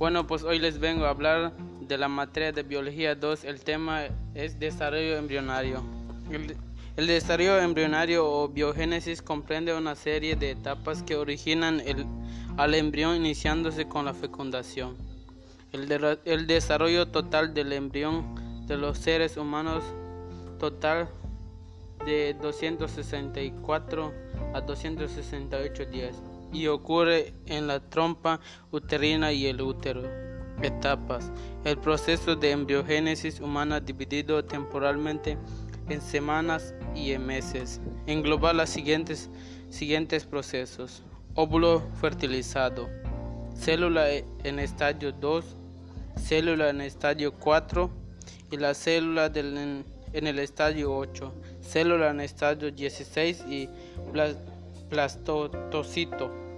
Bueno, pues hoy les vengo a hablar de la materia de biología 2. El tema es desarrollo embrionario. El, desarrollo embrionario o biogénesis comprende una serie de etapas que originan el, al embrión iniciándose con la fecundación. El, el desarrollo total del embrión de los seres humanos total de 264 a 268 días y ocurre en la trompa uterina y el útero. Etapas. El proceso de embriogénesis humana dividido temporalmente en semanas y en meses. Engloba los siguientes, siguientes procesos. Óvulo fertilizado. Célula en estadio 2. Célula en estadio 4. Y la célula del, en, el estadio 8. Célula en estadio 16 y plastocito